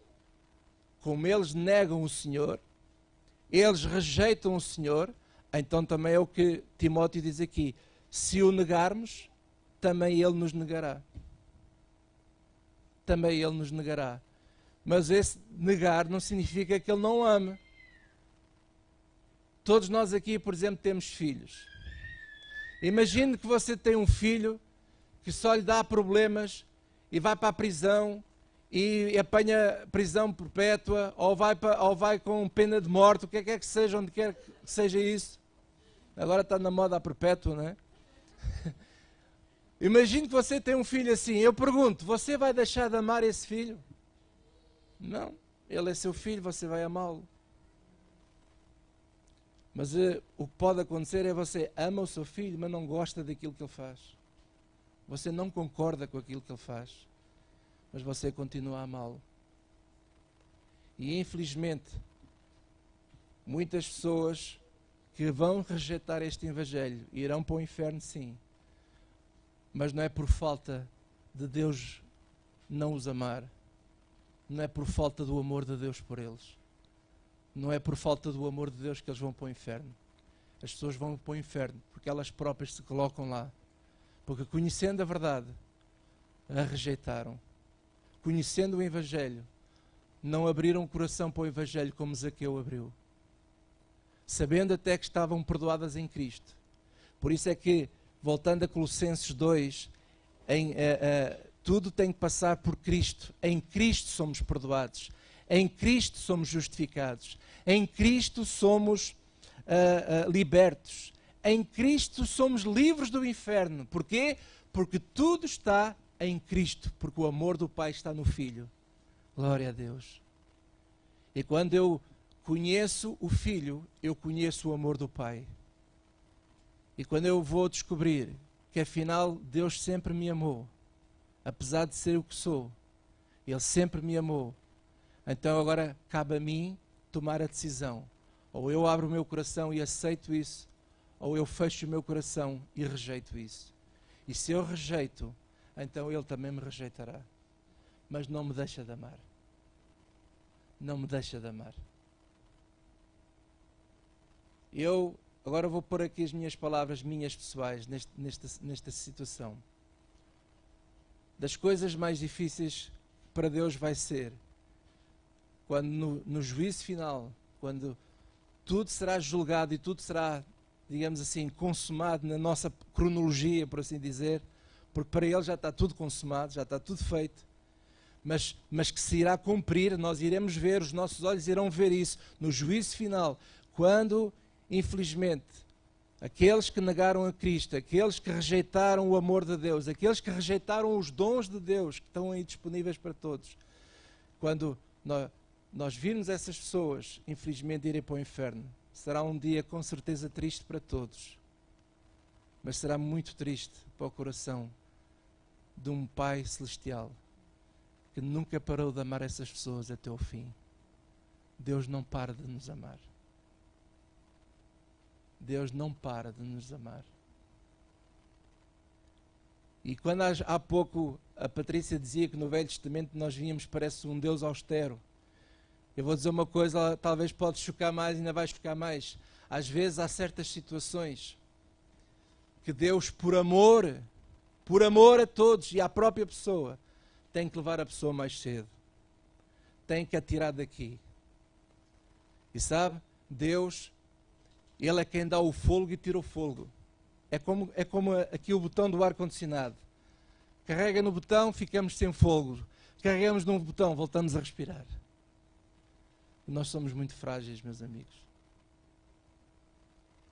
como eles negam o Senhor, eles rejeitam o Senhor, então também é o que Timóteo diz aqui: se o negarmos, também ele nos negará. Também ele nos negará. Mas esse negar não significa que ele não ama. Todos nós aqui, por exemplo, temos filhos. Imagine que você tem um filho que só lhe dá problemas e vai para a prisão e apanha prisão perpétua ou vai, para, ou vai com pena de morte, o que é que, é que seja, onde quer que seja isso. Agora está na moda a perpétua, não é? Imagine que você tem um filho assim. Eu pergunto: você vai deixar de amar esse filho? Não, ele é seu filho, você vai amá-lo. Mas uh, o que pode acontecer é você ama o seu filho, mas não gosta daquilo que ele faz. Você não concorda com aquilo que ele faz, mas você continua a amá-lo. E infelizmente, muitas pessoas que vão rejeitar este Evangelho irão para o inferno, sim, mas não é por falta de Deus não os amar não é por falta do amor de Deus por eles. Não é por falta do amor de Deus que eles vão para o inferno. As pessoas vão para o inferno porque elas próprias se colocam lá. Porque conhecendo a verdade, a rejeitaram. Conhecendo o Evangelho, não abriram o coração para o Evangelho como Zaqueu abriu. Sabendo até que estavam perdoadas em Cristo. Por isso é que, voltando a Colossenses 2, em, uh, uh, tudo tem que passar por Cristo. Em Cristo somos perdoados. Em Cristo somos justificados. Em Cristo somos uh, uh, libertos. Em Cristo somos livres do inferno. Porquê? Porque tudo está em Cristo. Porque o amor do Pai está no Filho. Glória a Deus. E quando eu conheço o Filho, eu conheço o amor do Pai. E quando eu vou descobrir que afinal Deus sempre me amou apesar de ser o que sou. Ele sempre me amou. Então agora cabe a mim tomar a decisão. Ou eu abro o meu coração e aceito isso, ou eu fecho o meu coração e rejeito isso. E se eu rejeito, então ele também me rejeitará. Mas não me deixa de amar. Não me deixa de amar. Eu agora vou pôr aqui as minhas palavras, minhas pessoais, neste, nesta, nesta situação das coisas mais difíceis para Deus vai ser quando no, no juízo final, quando tudo será julgado e tudo será digamos assim, consumado na nossa cronologia, por assim dizer, porque para ele já está tudo consumado, já está tudo feito. Mas, mas que se irá cumprir, nós iremos ver, os nossos olhos irão ver isso no juízo final, quando, infelizmente, aqueles que negaram a Cristo, aqueles que rejeitaram o amor de Deus, aqueles que rejeitaram os dons de Deus que estão aí disponíveis para todos, quando nós, virmos essas pessoas, infelizmente, irem para o inferno, será um dia com certeza triste para todos, mas será muito triste para o coração de um Pai Celestial que nunca parou de amar essas pessoas até o fim. Deus não para de nos amar. Deus não para de nos amar. E quando há pouco a Patrícia dizia que no Velho Testamento nós víamos parece um Deus austero. Eu vou dizer uma coisa, talvez pode chocar mais, ainda vai chocar mais. Às vezes há certas situações que Deus, por amor, por amor a todos e à própria pessoa, tem que levar a pessoa mais cedo. Tem que a tirar daqui. E sabe, Deus ele é quem dá o fogo e tira o fogo. É como, é como aqui o botão do ar-condicionado. Carrega no botão, ficamos sem fogo. Carregamos no botão, voltamos a respirar. Nós somos muito frágeis, meus amigos.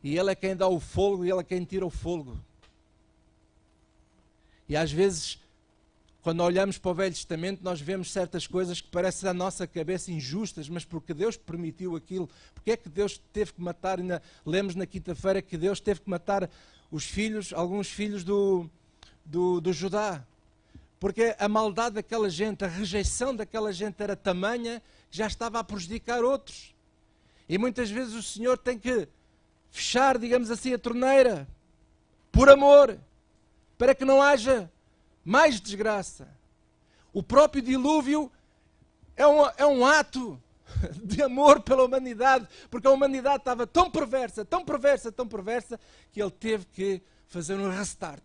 E Ele é quem dá o fogo e Ele é quem tira o fogo. E às vezes quando olhamos para o Velho Testamento, nós vemos certas coisas que parecem à nossa cabeça injustas, mas porque Deus permitiu aquilo, porque é que Deus teve que matar, ainda lemos na quinta-feira que Deus teve que matar os filhos, alguns filhos do, do, do Judá. Porque a maldade daquela gente, a rejeição daquela gente era tamanha que já estava a prejudicar outros. E muitas vezes o Senhor tem que fechar, digamos assim, a torneira, por amor, para que não haja mais desgraça. O próprio dilúvio é um, é um ato de amor pela humanidade, porque a humanidade estava tão perversa, tão perversa, tão perversa, que ele teve que fazer um restart.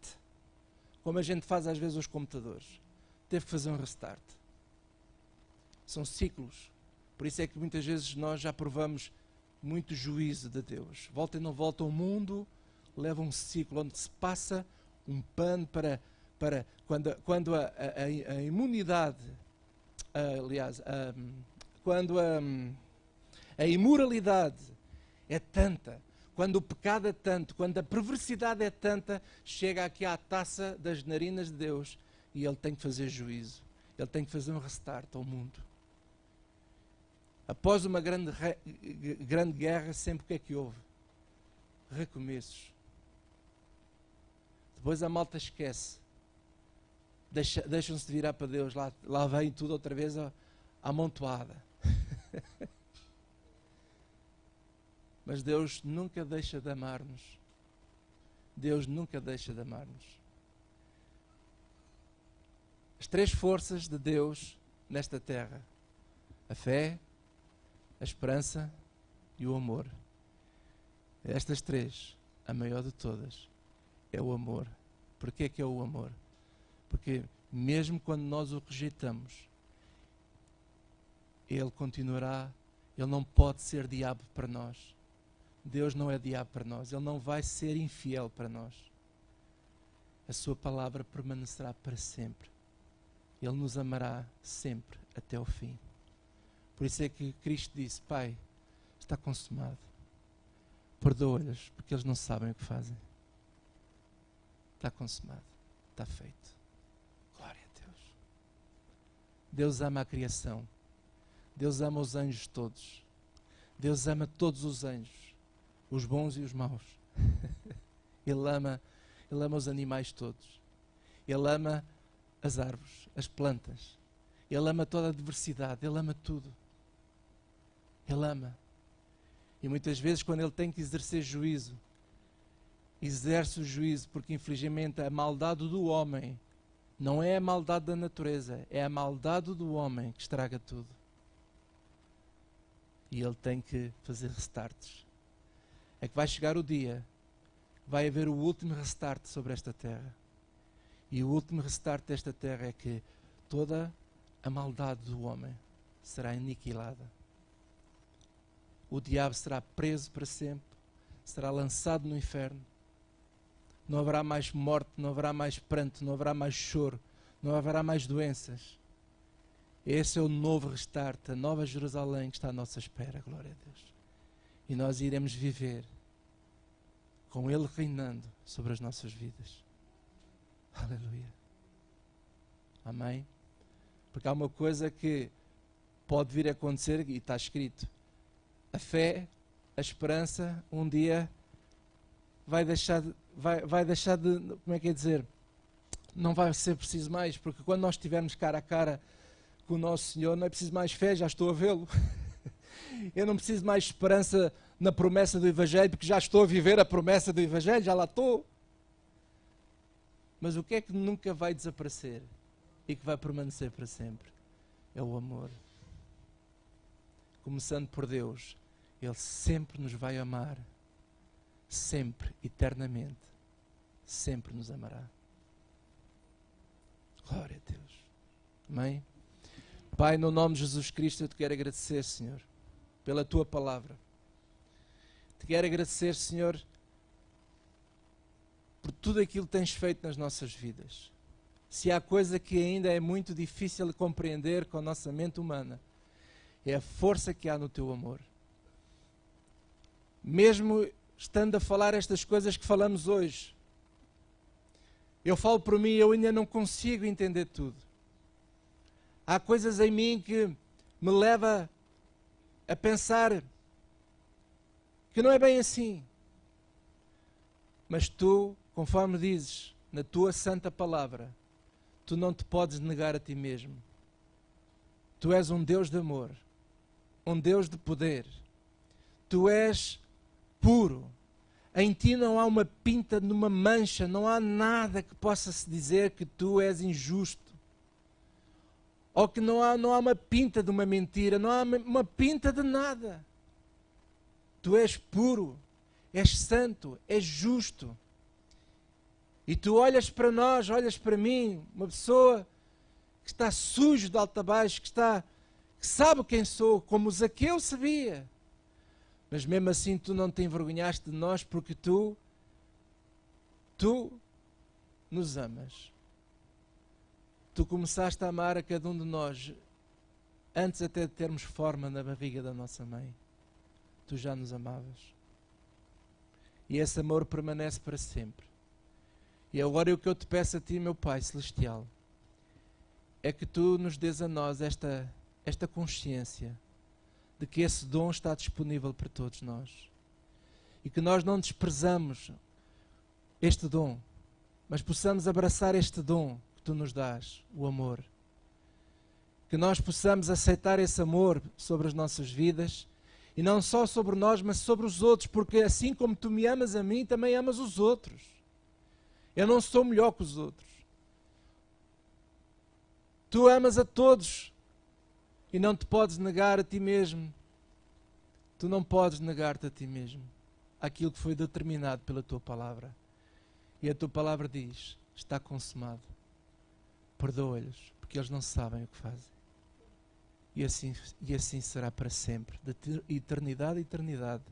Como a gente faz às vezes os computadores. Teve que fazer um restart. São ciclos. Por isso é que muitas vezes nós já provamos muito juízo de Deus. Volta e não volta, o mundo leva um ciclo onde se passa um pano para para quando, quando a, a, a imunidade, aliás, quando a, a imoralidade é tanta, quando o pecado é tanto, quando a perversidade é tanta, chega aqui à taça das narinas de Deus e ele tem que fazer juízo. Ele tem que fazer um restart ao mundo. Após uma grande, grande guerra, sempre o que é que houve? Recomeços. Depois a malta esquece deixa, deixam-se de virar para Deus, lá, lá vem tudo outra vez amontoada. Mas Deus nunca deixa de amar-nos. Deus nunca deixa de amar-nos. As três forças de Deus nesta terra: a fé, a esperança e o amor. Estas três, a maior de todas, é o amor. Por que é o amor? Porque mesmo quando nós o rejeitamos, ele continuará, ele não pode ser diabo para nós. Deus não é diabo para nós, ele não vai ser infiel para nós. A sua palavra permanecerá para sempre. Ele nos amará sempre até o fim. Por isso é que Cristo disse: Pai, está consumado. Perdoa-lhes, porque eles não sabem o que fazem. Está consumado, está feito. Deus ama a criação. Deus ama os anjos todos. Deus ama todos os anjos, os bons e os maus. Ele ama, ele ama os animais todos. Ele ama as árvores, as plantas. Ele ama toda a diversidade, ele ama tudo. Ele ama. E muitas vezes, quando ele tem que exercer juízo, exerce o juízo, porque infelizmente a maldade do homem não é a maldade da natureza, é a maldade do homem que estraga tudo. E ele tem que fazer restarts. É que vai chegar o dia, vai haver o último restart sobre esta terra. E o último restart desta terra é que toda a maldade do homem será aniquilada. O diabo será preso para sempre, será lançado no inferno. Não haverá mais morte, não haverá mais pranto, não haverá mais choro, não haverá mais doenças. Esse é o novo restart, a nova Jerusalém que está à nossa espera, glória a Deus. E nós iremos viver com Ele reinando sobre as nossas vidas. Aleluia. Amém? Porque há uma coisa que pode vir a acontecer e está escrito: a fé, a esperança, um dia vai deixar de, vai, vai deixar de, como é que é dizer? Não vai ser preciso mais, porque quando nós estivermos cara a cara com o nosso Senhor, não é preciso mais fé, já estou a vê-lo. Eu não preciso mais esperança na promessa do Evangelho, porque já estou a viver a promessa do Evangelho, já lá estou. Mas o que é que nunca vai desaparecer e que vai permanecer para sempre? É o amor. Começando por Deus, Ele sempre nos vai amar, sempre, eternamente, sempre nos amará. Glória a Deus. Amém? Pai, no nome de Jesus Cristo, eu te quero agradecer, Senhor, pela tua palavra. Te quero agradecer, Senhor, por tudo aquilo que tens feito nas nossas vidas. Se há coisa que ainda é muito difícil de compreender com a nossa mente humana, é a força que há no teu amor. Mesmo estando a falar estas coisas que falamos hoje, eu falo por mim, eu ainda não consigo entender tudo. Há coisas em mim que me leva a pensar que não é bem assim. Mas tu, conforme dizes na tua santa palavra, tu não te podes negar a ti mesmo. Tu és um Deus de amor, um Deus de poder. Tu és puro. Em ti não há uma pinta numa mancha, não há nada que possa se dizer que tu és injusto ou que não há, não há uma pinta de uma mentira, não há uma pinta de nada. Tu és puro, és santo, és justo. E tu olhas para nós, olhas para mim, uma pessoa que está sujo de alto a baixo, que está que sabe quem sou, como Zaqueu sabia. Mas mesmo assim tu não te envergonhaste de nós porque tu tu nos amas tu começaste a amar a cada um de nós antes até de termos forma na barriga da nossa mãe. Tu já nos amavas. E esse amor permanece para sempre. E agora o que eu te peço a ti, meu Pai Celestial, é que tu nos dês a nós esta, esta consciência de que esse dom está disponível para todos nós. E que nós não desprezamos este dom, mas possamos abraçar este dom tu nos dás, o amor. Que nós possamos aceitar esse amor sobre as nossas vidas e não só sobre nós, mas sobre os outros, porque assim como tu me amas a mim, também amas os outros. Eu não sou melhor que os outros. Tu amas a todos e não te podes negar a ti mesmo. Tu não podes negar-te a ti mesmo aquilo que foi determinado pela tua palavra. E a tua palavra diz: está consumado perdoa-lhes, porque eles não sabem o que fazem. E assim, e assim será para sempre, de eternidade a eternidade.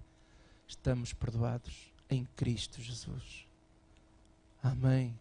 Estamos perdoados em Cristo Jesus. Amém.